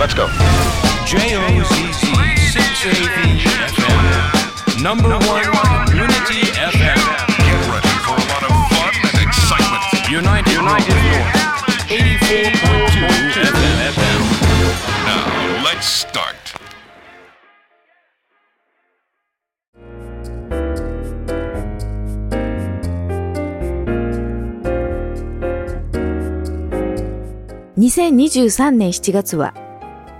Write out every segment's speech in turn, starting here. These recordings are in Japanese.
Let's go. J-O-Z-Z 680 FM. Number one community FM. Get ready for a lot of fun and excitement. United, United North. 84.2 FM. Now, let's start. 2023年7月は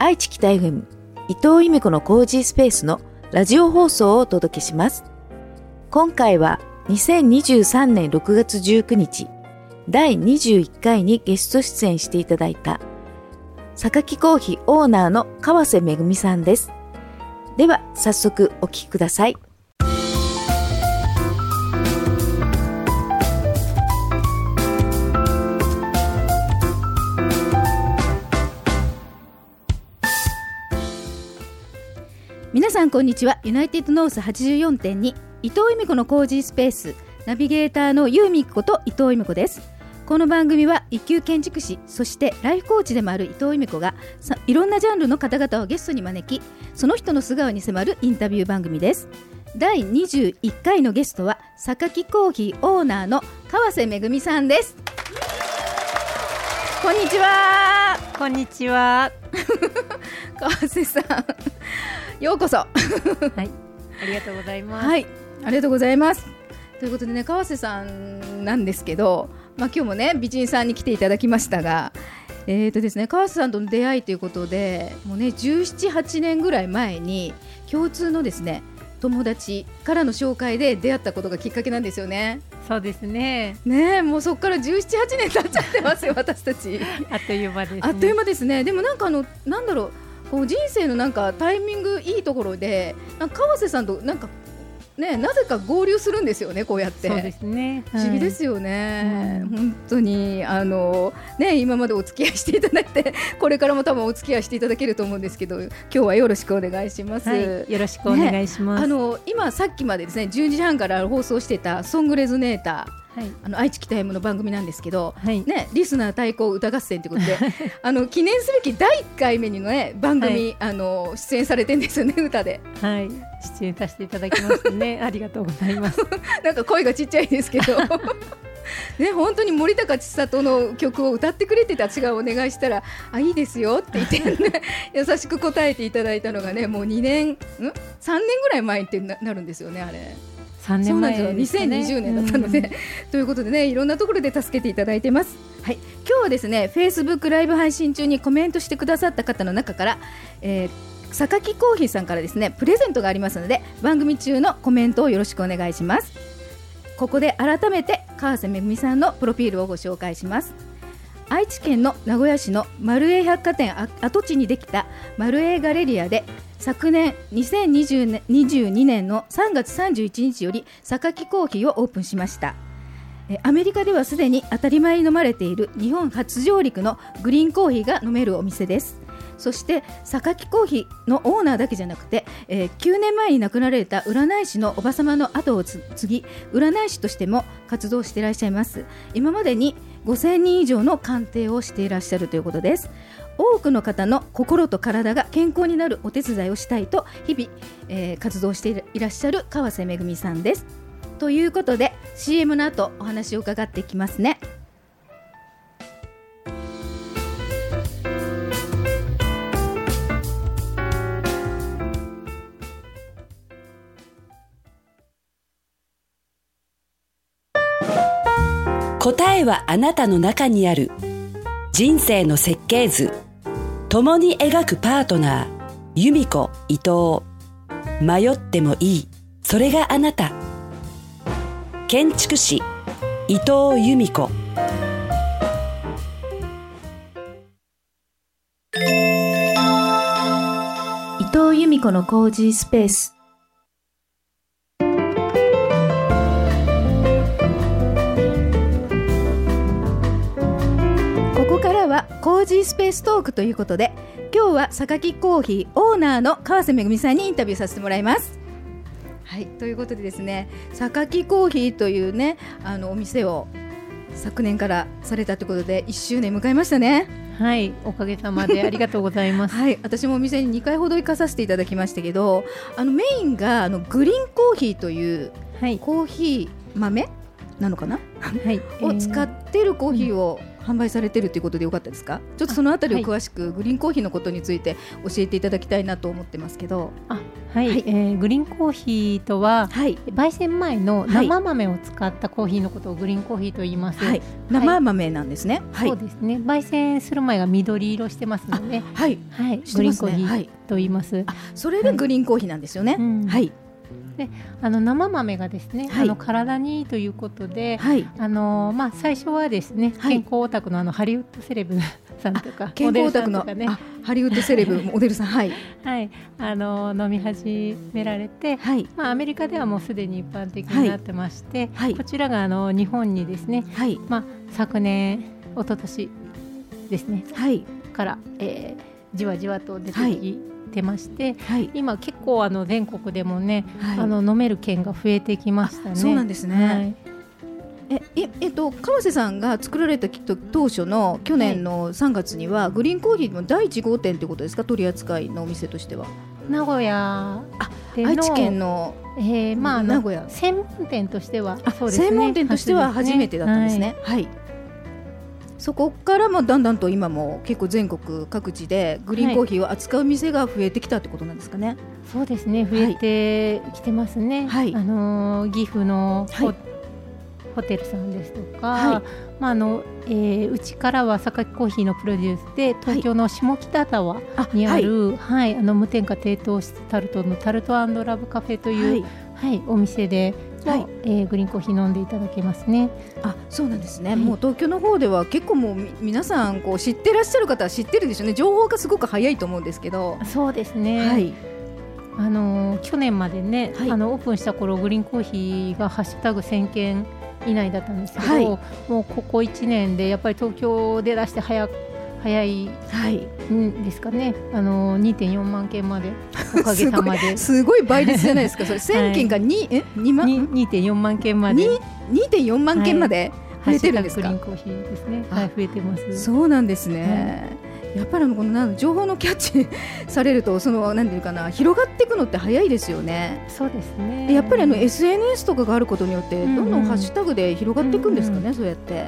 愛知北 FM 伊藤由美子のコージースペースのラジオ放送をお届けします。今回は2023年6月19日第21回にゲスト出演していただいた榊コーヒーオーナーの川瀬めぐみさんです。では早速お聴きください。さんこんにちは。ユナイテッドノース84.2伊藤由美子のコージースペース。ナビゲーターの由美子と伊藤由美子です。この番組は一級建築士そしてライフコーチでもある伊藤由美子がいろんなジャンルの方々をゲストに招きその人の素顔に迫るインタビュー番組です。第21回のゲストは榊コーヒーオーナーの川瀬めぐみさんです。こんにちはこんにちは。川瀬さんようこそはい。ありがとうございます。はい、ありがとうございます。ということでね、川瀬さんなんですけど、まあ今日もね美人さんに来ていただきましたが、えーとですね、川瀬さんとの出会いということで、もうね17、8年ぐらい前に共通のですね友達からの紹介で出会ったことがきっかけなんですよね。そうですね。ねえ、もうそこから17、8年経っちゃってますよ、私たち。あっという間です、ね。あっという間ですね。でもなんかあのなんだろう、こう人生のなんかタイミングいいところで、なんか川瀬さんとなんかねなぜか合流するんですよね、こうやって。そうですね。不思議ですよ。よね、うん本当にあのね今までお付き合いしていただいて これからも多分お付き合いしていただけると思うんですけど今日はよろしくお願いします。はい。よろしくお願いします。あの今さっきまでですね10時半から放送してたソングレズネーターはい。あの愛知北 M の番組なんですけど、はい。ね、リスナー対抗歌合戦ということであの記念すべき第1回目にの、ね、番組、はいあの出演されてんですよね歌ではい。出演させていただきますね。ありがとうございます。なんか声がちっちゃいですけど。ね本当に森高千里の曲を歌ってくれてた私がお願いしたらあいいですよって言って、ね、優しく答えていただいたのがねもう2年ん？3年ぐらい前ってななるんですよねあれ。三そうなん年前ですよ。ね2020年だったので、うん。ということでねいろんなところで助けていただいてます。はい。今日はですね Facebook ライブ配信中にコメントしてくださった方の中から、えー榊コーヒーさんからですねプレゼントがありますので番組中のコメントをよろしくお願いします。ここで改めて川瀬めぐみさんのプロフィールをご紹介します。愛知県の名古屋市の丸栄百貨店跡地にできた丸栄ガレリアで昨年2022年の3月31日より榊コーヒーをオープンしました。アメリカではすでに当たり前に飲まれている日本初上陸のグリーンコーヒーが飲めるお店です。そして榊コーヒーのオーナーだけじゃなくて、えー9年前に亡くなられた占い師のおば様の後を継ぎ占い師としても活動していらっしゃいます。今までに5000人以上の鑑定をしていらっしゃるということです。多くの方の心と体が健康になるお手伝いをしたいと日々、えー活動していらっしゃる川瀬めぐみさんです。ということで CM の後お話を伺っていきますね。えはあなたの中にある。人生の設計図。共に描くパートナー。由美子伊藤。迷ってもいい。それがあなた。建築士。伊藤由美子。伊藤由美子のコージースペース。ジースペーストークということで今日は榊コーヒーオーナーの川瀬めぐみさんにインタビューさせてもらいます。はいということでですね榊コーヒーというねあのお店を昨年からされたということで1周年迎えましたね。はい、おかげさまでありがとうございます。はい、私もお店に2回ほど行かさせていただきましたけどあのメインがあのグリーンコーヒーというはい、コーヒー豆なのかな、はい、を使ってるコーヒーを販売されてるということでよかったですか？ちょっとそのあたりを詳しく、グリーンコーヒーのことについて教えていただきたいなと思ってますけど。あ、はい、はい。えーグリーンコーヒーとははい、焙煎前のはい。生豆を使ったコーヒーのことをグリーンコーヒーと言います。はい、生豆なんですね。はい。そうですね。焙煎する前が緑色してますので、はい。はい、してますグリーンコーヒねはいーと言います。あそれでグリーンコーヒーなんですよね、うん。はいあの生豆がですね、はい。あの体にいいということで、はい。あのまあ最初はですね、はい。健康オタクのあのハリウッドセレブ さんとか健康オタクの、モデルさんとかね。あ、ハリウッドセレブ モデルさんはい。はい、あの飲み始められて、はい。まあアメリカではもうすでに一般的になってまして、はい。こちらがあの日本にですね、はい。まあ昨年一昨年ですねはい。から、えーじわじわと出てきてまして、はい。今結構あの全国でもね、はい。あの飲める券が増えてきましたね。あそうなんですね。はい。えええっと川瀬さんが作られたきっと当初の去年の3月には、グリーンコーヒーの第1号店ということですか取り扱いのお店としては。名古屋愛知県のえーまあ名古屋。専門店としてはあそうですね。専門店としては初めてだったんですね。はい。そこからもだんだんと今も結構全国各地でグリーンコーヒーを扱う店が増えてきたってことなんですかね。そうですね増えてきてますね、はい。あのー岐阜のホ,、はい。ホテルさんですとか、はい。まああのえーうちからは榊コーヒーのプロデュースで東京の下北沢あにあはい。る、はいあの無添加低糖質タルトのタルトラブカフェという、ははいいお店でも、はい。えーグリーンコーヒー飲んでいただけますね。あそうなんですね、はい。もう東京の方では結構もうみ皆さんこう知ってらっしゃる方は知ってるでしょうね。情報がすごく早いと思うんですけど、そうですね、はい。あのー去年までね、はい。あのオープンした頃グリーンコーヒーがハッシュタグ1000件以内だったんですけど、はい。もうここ1年でやっぱり東京で出して早早いはい。んですかね。あのー2.4万件まで おかげさまで。すごい倍率じゃないですか。それ 1000件が2、え2万？に2.4万件まで。に2.4万件まで増えてるんですか、ハッシュタググリーンコーヒーですね。あはい増えてます。そうなんですね。やっぱりあのこのなん情報のキャッチされるとそのなんていうかな広がっていくのって早いですよね。そうですね。でやっぱりあの SNS とかがあることによってうんどんどんハッシュタグで広がっていくんですかね、そうやって。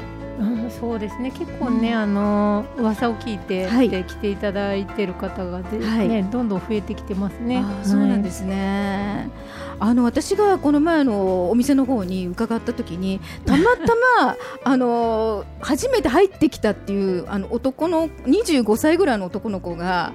うん、そうですね結構ね、あの噂を聞いて、はいで来ていただいてる方がで、はいね、どんどん増えてきてますね。そうなんですすね。あの私がこの前のお店の方に伺った時にたまたま あの初めて入ってきたっていうあの男の25歳ぐらいの男の子が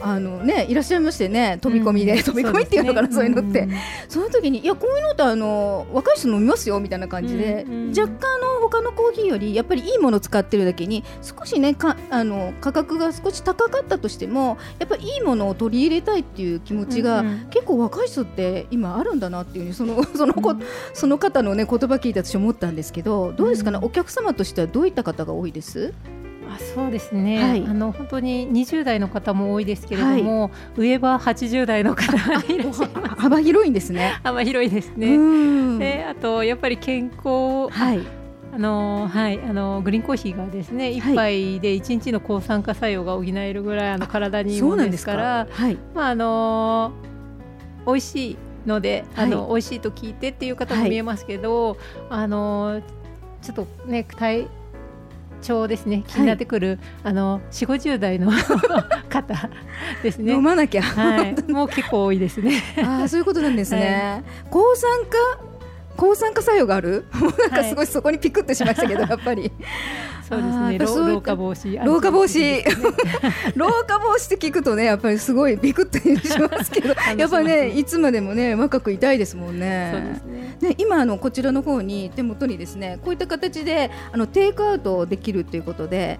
あのねいらっしゃいましてね飛び込みで、飛び込みっていうのかなそう,、いうのって、その時にいやこういうのってあの若い人飲みますよみたいな感じで、うんうん若干あの他のコーヒーよりやっぱりいいものを使ってるだけに少しねかあの価格が少し高かったとしてもやっぱりいいものを取り入れたいっていう気持ちが、うんうん。結構若い人って今あるんだなっていうにその その子、その方のね言葉聞いて私思ったんですけどどうですかね、うん。お客様としてはどういった方が多いです？あそうですね、はい。あの本当に20代の方も多いですけれども、上は80代の方がいらっしゃいます。幅広いんですね。幅広いですうね。ん。であとやっぱり健康、はい。あのはいあのグリーンコーヒーがですね一杯で一日の抗酸化作用が補えるぐらいあの体にいいものですからはい。まああの美味しいので、あのは美味しいと聞いてっていう方はい。も見えますけど、あのちょっとね体調ですね気になってくる、あの4 5 0代の 方ですね飲。まなきゃ、はい、もう結構多いですね。ああそういうことなんですね。抗酸化？抗酸化作用がある？も う なんかすごいそこにピクってしましたけど、やっぱりそうですね。老化防止。老化防止老化 防止って聞くとねやっぱりすごいビクッとしますけど やっぱりねいつまでもね若くいたいですもんね。そうですね。ね、今あのこちらの方に手元にですねこういった形であのテイクアウトできるということで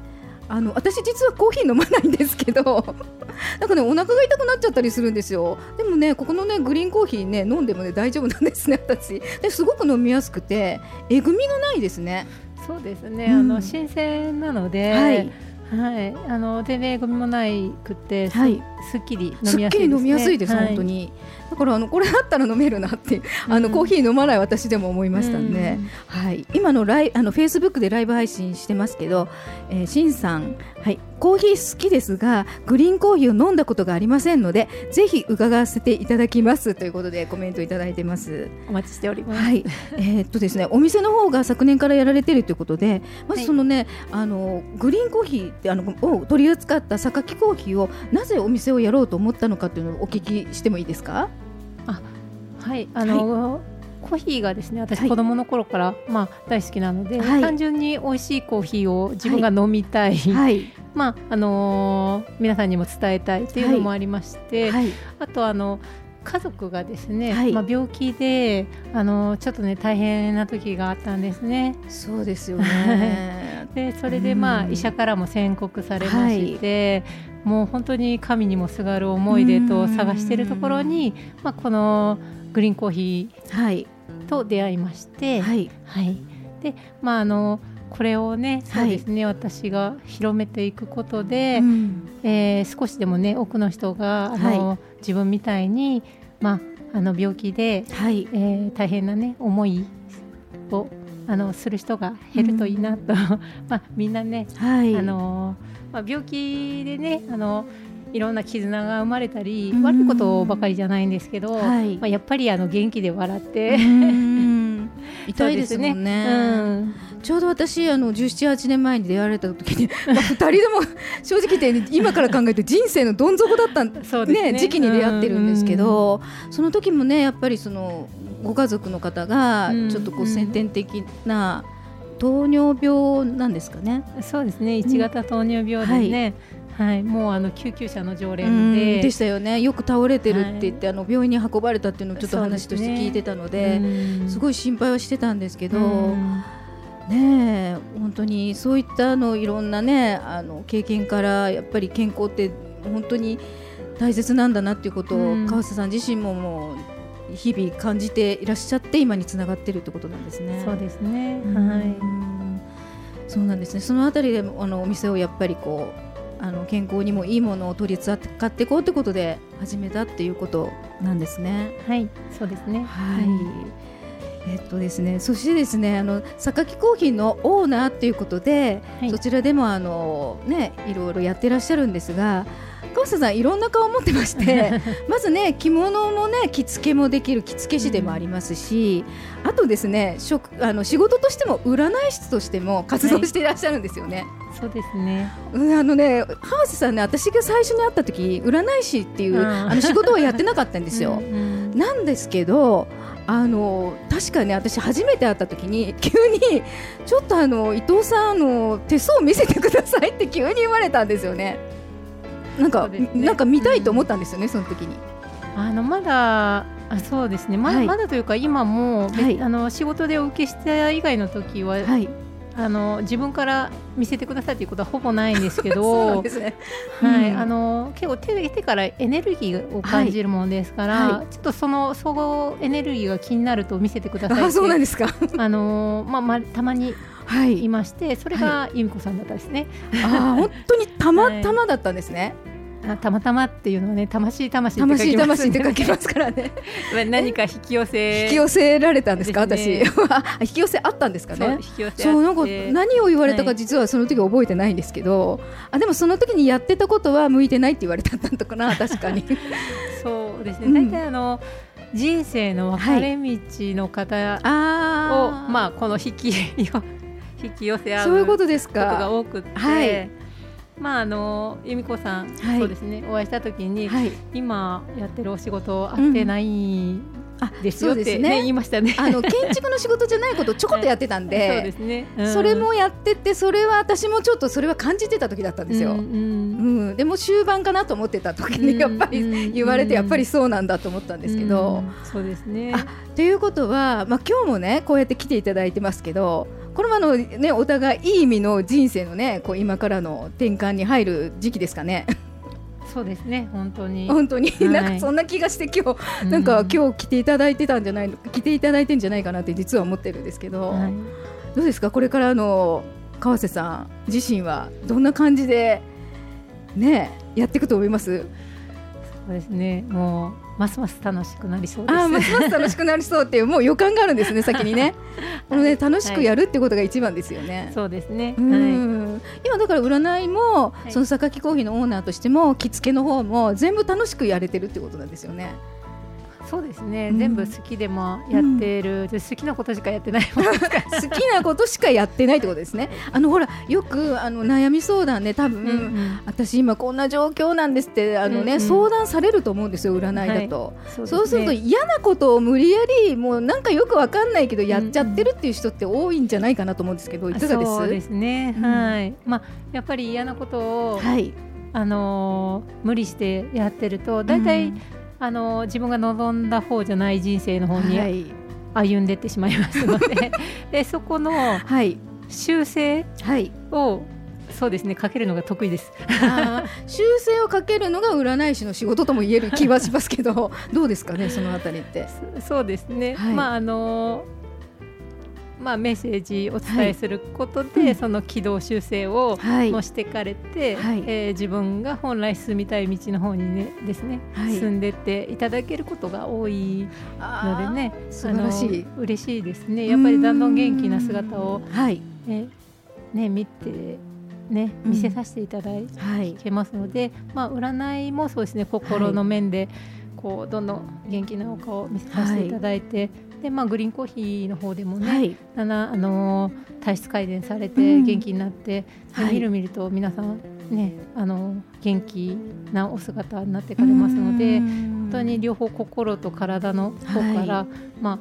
あの私実はコーヒー飲まないんですけど なんかねお腹が痛くなっちゃったりするんですよでもねここのねグリーンコーヒーね飲んでもね大丈夫なんですね私ですごく飲みやすくてえぐみがないですねそうですね。うん。あの新鮮なので、はい。はい、あの全然ゴミもないくて、すはい。すっきりすっきり飲みやすいです、はい。本当に。だからあのこれだったら飲めるなってあの、うんコーヒー飲まない私でも思いましたんで、うん。はい、今のライあのフェイスブックでライブ配信してますけど、えー、しんさん、はい、コーヒー好きですがグリーンコーヒーを飲んだことがありませんのでぜひ伺わせていただきますということでコメントいただいてます。お待ちしております。はい、えーっとですね、お店の方が昨年からやられてるということで、まずそのね、あのグリーンコーヒーってあのを取り扱った榊コーヒーをなぜお店をやろうと思ったのかというのをお聞きしてもいいですか？はい、あの、コーヒーがですね、私はい。子供の頃から、まあ大好きなので、はい。単純に美味しいコーヒーを自分が飲みたい、はい、まああのー皆さんにも伝えたいっていうのもありまして、はい、あとあの家族がですね、はい。まあ病気であのちょっとね大変な時があったんですね。そうですよね。でそれでまあうん。医者からも宣告されまして、もう本当に神にもすがる思い出と探しているところに、まあ、このグリーンコーヒはい、ーと出会いまして、はい、はい、でまああのこれをねそはい。うですね、私が広めていくことで、うん。えー少しでもね多くの人があの、は自分みたいに、まあ、あの病気で、はい、えー大変なね思いをあのする人が減るといいなと、まあ、みんなねはい、あのまあ、病気でねあのいろんな絆が生まれたり、うん。悪いことばかりじゃないんですけど、はい。まあ、やっぱりあの元気で笑って、うん。痛いですもんそうね。うん。ちょうど私あの17、8年前に出会われた時に、まあ、2人でも 正直言って今から考えると人生のどん底だったんそうですね。ね、時期に出会ってるんですけど、その時もねやっぱりそのご家族の方がうん。ちょっとこう先天的な糖尿病なんですかね。そうですね。1型糖尿病でね、はいもうあの救急車の常連で。でしたよね。よく倒れてるって言って、あの病院に運ばれたっていうのをちょっと話として聞いてたので。すいごい心配はしてたんですけど、うん。ねえ本当にそういったあのいろんなねあの経験からやっぱり健康って本当に大切なんだなっていうことを、うん。川瀬さん自身ももう日々感じていらっしゃって今につながってるってことなんですね。そうですね、うん。はい。そうなんですね。そのあたりでもあのお店をやっぱりこうあの健康にもいいものを取り扱っていこうってことで始めたっていうことなんですね。はいそうですねはい。えっとですね、そしてですね、あの榊コーヒーのオーナーということで、はいそちらでもあのね、いろいろやってらっしゃるんですが、川瀬さんいろんな顔を持ってまして、まずね着物もね着付けもできる着付け師でもありますし、あとですね、職あの仕事としても占い師としても活動していらっしゃるんですよね。そうですねうんあのね、川瀬さんね、私が最初に会った時、占い師っていううんあの仕事はやってなかったんですよ。うんうんなんですけどあの確かね私初めて会った時に急にちょっとあの伊藤さんあの手相見せてくださいって急に言われたんですよね。なんか、ね。なんか見たいと思ったんですよね、その時に。あのまだあそうですね。まだ、はい。まだというか今も、べはい。あの仕事でお受けした以外の時は、はい、あの自分から見せてくださいということはほぼないんですけど。はい、うん。あの結構手手からエネルギーを感じるものですから、ちょっとそのそのエネルギーが気になると見せてくださいあ、そうなんですか。あのまあまあたまにはい。い。ましてそれが由美子さんだったですね、あ、本当にたま たまだったんですね。あたまたまっていうのはね魂魂魂魂って書きますからね。何か引き寄せ引き寄せられたんですか、ね。私。あ引き寄せあったんですかね？引。き寄せあって。そうなんか何を言われたかはい。実はその時覚えてないんですけど、あでもその時にやってたことは向いてないって言われたんだったかな確かに。そうですね、うん。大体あの人生の分かれ道の方を、あまあこの引き引き寄せ合うそういうことですことがか多くって、はい。まああの由美子さん、はい。そうですね。お会いした時に、はい。今やってるお仕事合ってないあですよって、ね。ね言いましたね。あの建築の仕事じゃないことをちょこっとやってたんで, そうですね、うん。それもやっててそれは私もちょっとそれは感じてた時だったんですよ、うんううん。んでも終盤かなと思ってた時うんにやっぱりうん言われてやっぱりそうなんだと思ったんですけど、うん。そうですね。あということは、まあ、今日もねこうやって来ていただいてますけどこれもあの、ね、お互いいい意味の人生のねこう今からの転換に入る時期ですかね。そうですね本当に。本当に、はい。なんかそんな気がして今日うん。なんか今日来ていただいてたんじゃないの来ていただいてんじゃないかなって実は思ってるんですけど、はい。どうですか？これからの川瀬さん自身はどんな感じでねやっていくと思います？そそうですね。もうますます楽しくなりそうです。あーますます楽しくなりそうっていうもう予感があるんですね 先にね。このね楽しくやるってことが一番ですよね、そうですね。うはい。ん今だから占いも、い。その榊コーヒーのオーナーとしても着付けの方も全部楽しくやれてるってことなんですよね。そうですね、うん。全部好きでもやってる、で好きなことしかやってない 好きなことしかやってないってことですね。あのほらよくあの悩み相談ね多分、うんうん。私今こんな状況なんですってあのね、うんうん。相談されると思うんですよ占いだと。そうですね。そうすると嫌なことを無理やりもうなんかよくわかんないけどやっちゃってるっていう人って多いんじゃないかなと思うんですけどいかがです？そうですね、うん。はい。まあやっぱり嫌なことを、はい。あのー無理してやってると大体、うんあのー自分が望んだ方じゃない人生の方にはい。歩んでってしまいますので。でそこのはい。修正はい。をそうですねかけるのが得意です。修正をかけるのが占い師の仕事とも言える気はしますけどどうですかねそのあたりって。そそうですね、はい。まああのまあ、メッセージお伝えすることで、はいうん。その軌道修正をはい。もしてかれて、はい。えー自分が本来進みたい道の方にねですね、はい。進んでっていただけることが多いのでね素晴らしい。嬉しいですね。やっぱりだんだん元気な姿を、はい。ねね、見て、ね、うん。見せさせていただいはいけますので、まあ、占いもそうですね心の面で、こうどんどん元気なお顔を見せさせていただいて、でまあ、グリーンコーヒーの方でもね、はい。あのー体質改善されうてん。元気になって、ではい。みるみると皆さんねあの元気なお姿になっていかれますので本当に両方心と体の方から、はま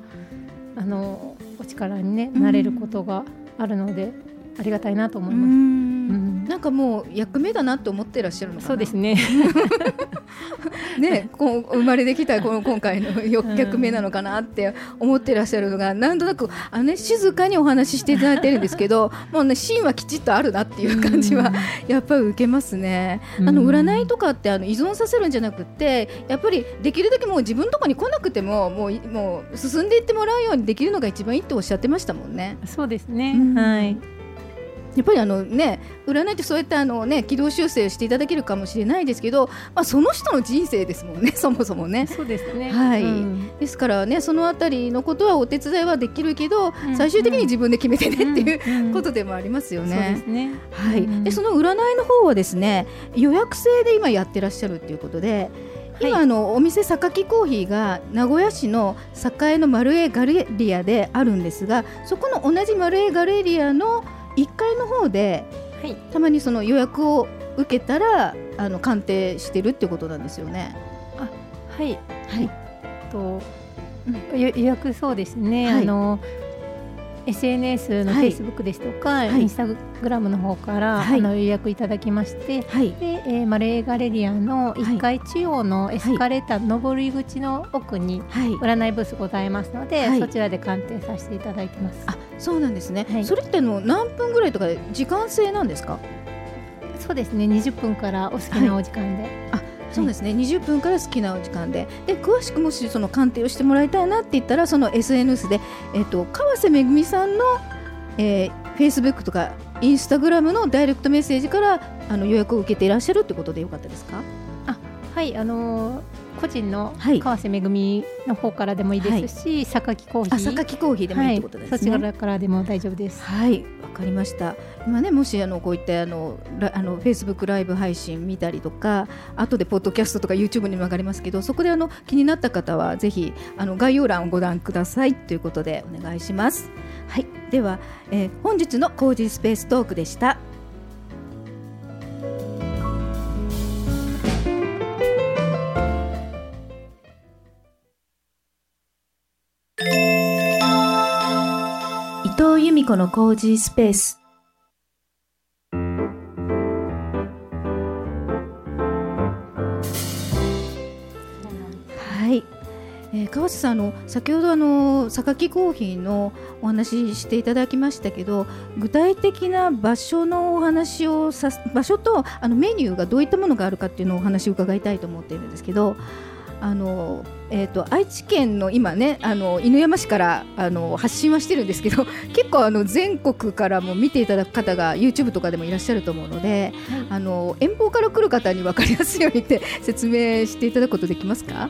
ああのお力にねなれることがあるので、ありがたいなと思います。うんなんかもう役目だなと思ってらっしゃるのかな？そうですね。ね、こう生まれてきたこの 今回の役目なのかなって思ってらっしゃるのがなんとなくあの、ね、静かにお話ししていただいてるんですけど もうね芯はきちっとあるなっていう感じはやっぱり受けますね。あのうん占いとかってあの依存させるんじゃなくってやっぱりできるだけもう自分のところに来なくてももういもう進んでいってもらうようにできるのが一番いいっておっしゃってましたもんね。そうですね。うんはい。やっぱりあのね占いってそうやってあのね軌道修正していただけるかもしれないですけど、まあその人の人生ですもんね そもそもね。そうですね。はいうんですからねそのあたりのことはお手伝いはできるけど、うん最終的に自分で決めてねっていううんことでもありますよね。はい。うんでその占いの方はですね予約制で今やってらっしゃるっていうことで。今、はいあのお店榊コーヒーが名古屋市の栄のマルエガレリアであるんですがそこの同じマルエガレリアの1階の方ではい。たまにその予約を受けたらあの鑑定してるってことなんですよね。はい。はい。と、よ予約そうですね。はいあの SNS のはい Facebook ですとか、はいインスタグラムの方から、はいあの予約いただきまして。はい。で、えーマレーガレリアの1階中央のエスカレーター上り口の奥にはい。占いブースございますので、はいそちらで鑑定させていただいてます。あ、そうなんですね。はいそれってあの何分ぐらいとかで時間制なんですか？そうですね。20分からお好きなお時間で。そうですね。20分から好きなお時間で、で詳しくもしその鑑定をしてもらいたいなって言ったらその SNS でえっ、と川瀬めぐみさんの、えー、Facebook とかインスタグラムのダイレクトメッセージからあの予約を受けていらっしゃるってことでよかったですか？あ。はい、あのー個人のはい川瀬めぐみの方からでもいいですし、榊コーヒあ、ー榊コーヒーでもいいってことですね。はい、そちらからでも大丈夫です。はい、わかりました。今ね、もしあのこういったあのラあのフェイスブックライブ配信見たりとか、後でポッドキャストとか YouTube にも上がりますけど、そこであの気になった方はぜひあの概要欄をご覧くださいということでお願いします。はい、では、えー本日のコージースペーストークでした。子のコージースペース。はい。えー川瀬さんあの先ほどあの榊コーヒーのお話ししていただきましたけど具体的な場所のお話をさ場所とあのメニューがどういったものがあるかっていうのをお話を伺いたいと思っているんですけどあのえー、と愛知県の今ねあの犬山市からあの発信はしてるんですけど 結構あの全国からも見ていただく方が YouTube とかでもいらっしゃると思うので、あの遠方から来る方に分かりやすいようにって 説明していただくことできますか？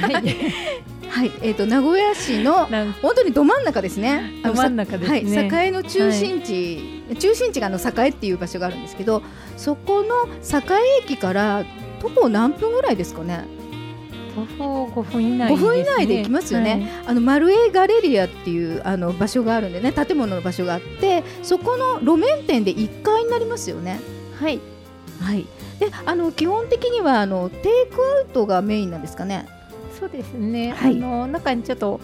はい。はい、えー、と名古屋市の本当にど真ん中ですね。ど真ん中ですね。はい、栄の中心地、中心地があの栄っていう場所があるんですけど、そこの栄駅から徒歩何分ぐらいですかね？徒歩5分以内です、5分以内で行きますよね。あのマルエガレリアっていうあの場所があるんでね、建物の場所があって、そこの路面店で1階になりますよね。はい。はい。で、あの基本的にはあのテイクアウトがメインなんですかね？そうですね。はいあの中にちょっと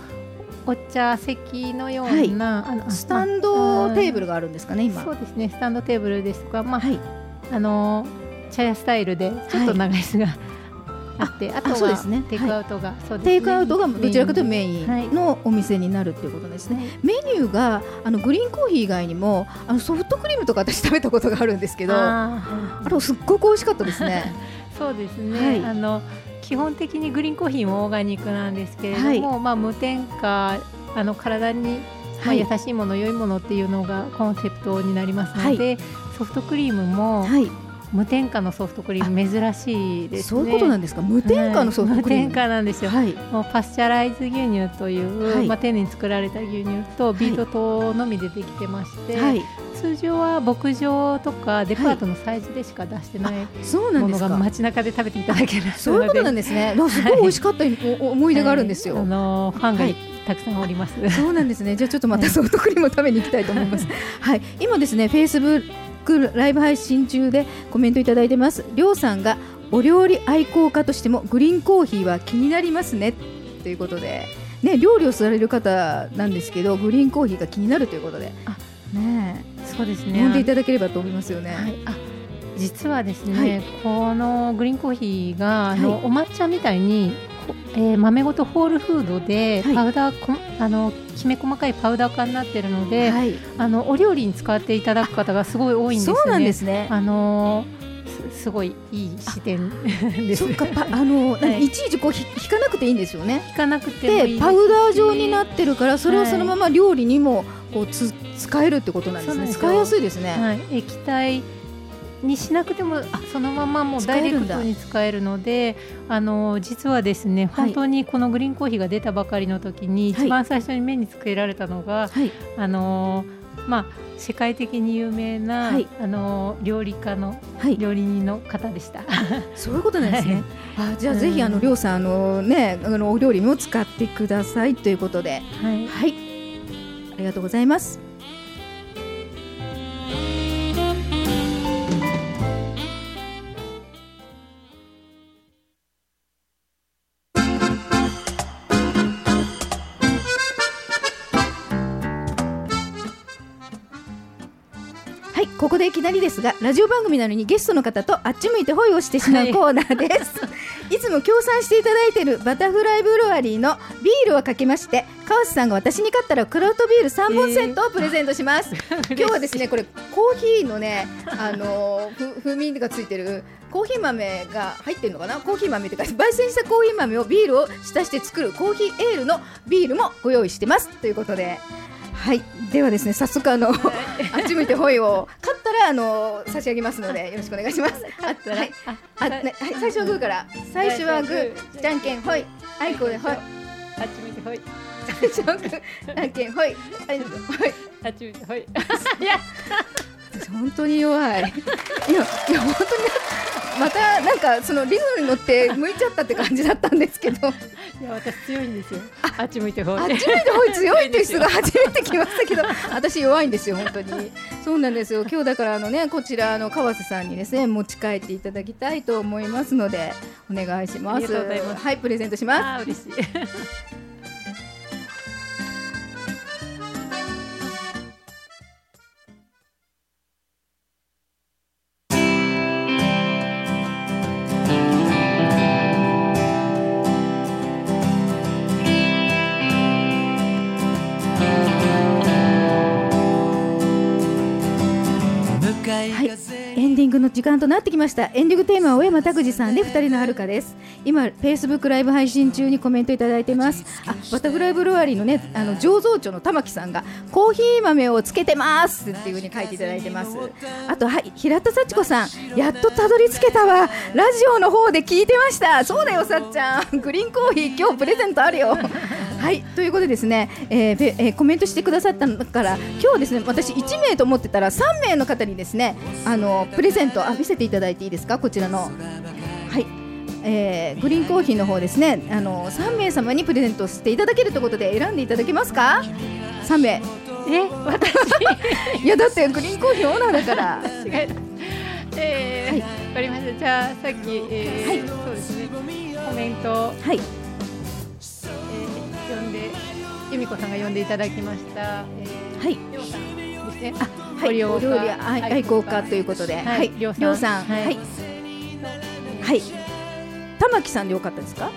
お茶席のような、あのスタンドテーブルががあるんですかね、今。そうですね。スタンドテーブルですとか、まあ、はい。あの茶屋スタイルでちょっと長い椅子があって、あとはそうですね。テイクアウトが、ね。テイクアウトがどちらかというとメイはい。ンのお店になるっていうことですね。はい。メニューがあのグリーンコーヒー以外にもあのソフトクリームとか私食べたことがあるんですけど、あれすっごく美味しかったですね。そうですね、はい。あの基本的にグリーンコーヒーもオーガニックなんですけれども、まあ、無添加あの体に、まあ、はい。優しいもの、良いものっていうのがコンセプトになりますので、ソフトクリームもはい、無添加のソフトクリーム珍しいですね。そういうことなんですか？無添加のソフトクリーム。はい無添加なんですよ。はい。もうパスチャライズ牛乳という、はいまあ、丁寧に作られた牛乳とビート糖のみでできてまして、はい。通常は牧場とかデパートの催事でしか出してないそうなんものが。街中で食べていただけるそういうことなんですね。すごい美味しかったお思い出があるんですよ。はいあのファンがはいたくさんおります。そうなんですね。じゃあちょっとまたソフトクリームを食べに行きたいと思います。はい。今ですね、フェイスブックライブ配信中でコメントいただいてます。りょうさんがお料理愛好家としてもグリーンコーヒーは気になりますね。ということで、ね料理をされる方なんですけど、グリーンコーヒーが気になるということで、あねそうですえ、飲んでいただければと思いますよね。はい、あ実はですね、はい。このグリーンコーヒーがはい。お抹茶みたいに、こえー豆ごとホールフードではいパウダーこ、あのきめ細かいパウダー化になってるので、はい。あのお料理に使っていただく方がすごい多いんですよね。そうなんですね。あのすすごいいい視点です。そっか、パあの、はいいちいちこうひ引かなくていいんですよね。引かなくてですしでパウダー状になってるからそれをはいそのまま料理にもこうつ使えるってことなんですそうなんです使いやすいですね、はい、液体にしなくてもあそのままもうダイレクトに使えるのであの実はですねはい。本当にこのグリーンコーヒーが出たばかりの時に、はい。一番最初に目につけられたのが、はい。あのまあ世界的に有名な、はい。あの料理家のはい。料理人の方でした。そういうことなんですね、あじゃあうんぜひあのりょうさんあのねあのお料理にも使ってくださいということで。はい。はい。ありがとうございますい、きなりですが、ラジオ番組なのにゲストの方とあっち向いてホイをしてしまうコーナーです。い、つも協賛していただいているバタフライブルワリーのビールをかけまして、川瀬さんが私に勝ったらクラウトビール3本セットをプレゼントします。今日はですね、これコーヒーのね、あの風味がついてるコーヒー豆が入ってるのかな、コーヒー豆というか焙煎したコーヒー豆をビールを浸して作るコーヒーエールのビールもご用意してますということで。はい、ではですね、早速あの、あっち向いてホイを勝ったらあの差し上げますのでよろしくお願いします。あ、はい、あ、ね、はい、最初はグーから、最初はグー、じゃんけんホイ、あいこでホイ、あっち向いてほい最初はグー、じゃんけんホイ、あいこでホイ。あっち向いてほ い本当に弱い。いや、いや本当にまたなんかそのリズムに乗って向いちゃったって感じだったんですけど、あっいや私強いんですよあっち向いてほいち向いてホイ強いって いう人が初めて来ましたけど、私弱いんですよ本当に。そうなんですよ。今日だからあのねこちらあの川瀬さんにですね持ち帰っていただきたいと思いますのでお願いします。ありがとうございますはいプレゼントします。嬉しい時間となってきました。エンディングテーマは小山拓司さんで二人の遥かです。今フェイスブックライブ配信中にコメントいただいてます。あバタフライブロワリーのねあの醸造長の玉木さんがコーヒー豆をつけてますっていう風に書いていただいてます。あとはい平田幸子さん。やっとたどり着けたわ。ラジオの方で聞いてました。そうだよさっちゃん。グリーンコーヒー今日プレゼントあるよはいということでですね、えーべえーコメントしてくださったのから今日ですね私1名と思ってたら3名の方にですねあのプレゼントあ見せていただいていいですか？こちらの。はい、えーグリーンコーヒーの方ですねあの3名様にプレゼントしていただけるということで選んでいただけますか？3名。え？私？いやだってグリーンコーヒーオーナーだから。違いえーはわかりました。じゃあさっき、えーはい。そうですね。コメント、はい由美子さんが読んでいただきました、えーはい。りょうさんですね。はい、料理か愛愛好家ということで、ははい。い、りょうさんは、はい。い。はい、玉木さんでよかったですか？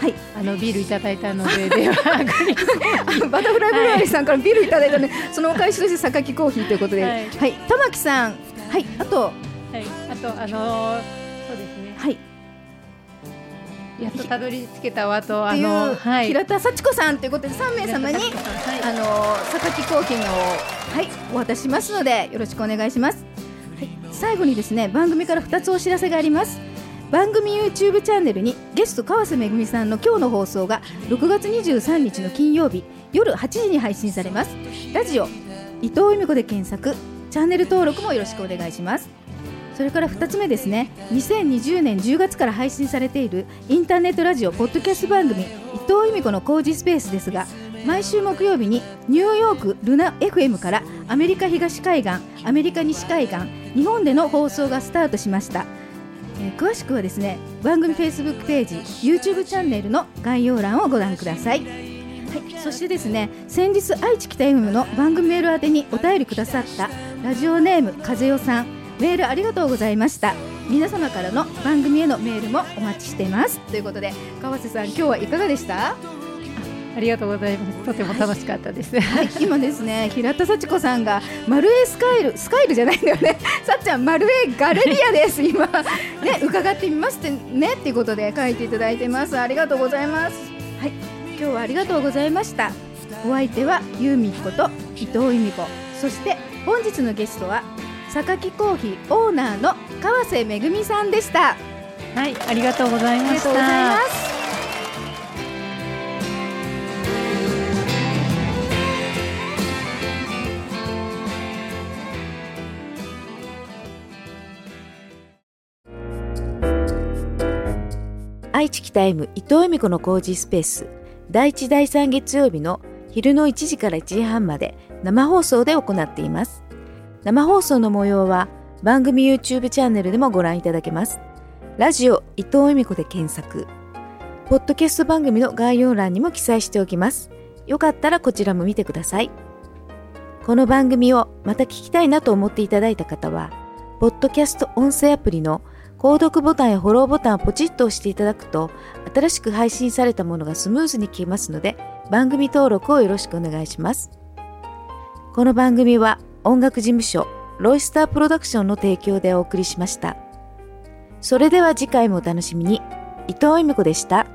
はい、あのビールいただいたのででは バタフライブロワリーさんからビールいただいたので、そのお返しとして榊コーヒーということで、ははいい、玉木さん、はい、あと、はい、あとあのーそうですね。はい、やっとたどり着けたわとあのはい平田幸子さんということで3名様に、はいあの榊コーヒーのはいお渡ししますのでよろしくお願いします。はい、最後にですね番組から2つお知らせがあります。番組 YouTube チャンネルにゲスト川瀬めぐみさんの今日の放送が6月23日の金曜日夜8時に配信されますラジオ伊藤由美子で検索チャンネル登録もよろしくお願いしますそれから2つ目ですね。2020年10月から配信されているインターネットラジオポッドキャスト番組伊藤由美子の工事スペースですが毎週木曜日にニューヨークルナ FM からアメリカ東海岸アメリカ西海岸日本での放送がスタートしました。えー詳しくはですね番組 Facebook ページ YouTube チャンネルの概要欄をご覧ください、はい、そしてですね先日愛知北 FM の番組メール宛てにお便りくださったラジオネーム風代さん。メールありがとうございました。皆様からの番組へのメールもお待ちしています。ということで川瀬さん今日はいかがでした？ありがとうございます。とても楽しかったです、はい、今ですね平田幸子さんがマルエスカイルスカイルじゃないんだよね。さっちゃんマルエガレリアです。今。ね伺ってみますってね。っていうことで書いていただいてます。ありがとうございます。はい。今日はありがとうございました。お相手はユーミコと伊藤由美子。そして本日のゲストは榊コーヒーオーナーの川瀬めぐみさんでした。はいありがとうございました。す。愛知北 M 伊藤由美子の工事スペース。第1第3月曜日の昼の1時から1時半まで生放送で行っています生放送の模様は番組 YouTube チャンネルでもご覧いただけます。ラジオ伊藤由美子で検索。ポッドキャスト番組の概要欄にも記載しておきます。よかったらこちらも見てください。この番組をまた聞きたいなと思っていただいた方はポッドキャスト音声アプリの購読ボタンやフォローボタンをポチッと押していただくと新しく配信されたものがスムーズに聞けますので番組登録をよろしくお願いします。この番組は音楽事務所ロイスタープロダクションの提供でお送りしました。それでは次回もお楽しみに。伊藤由美子でした。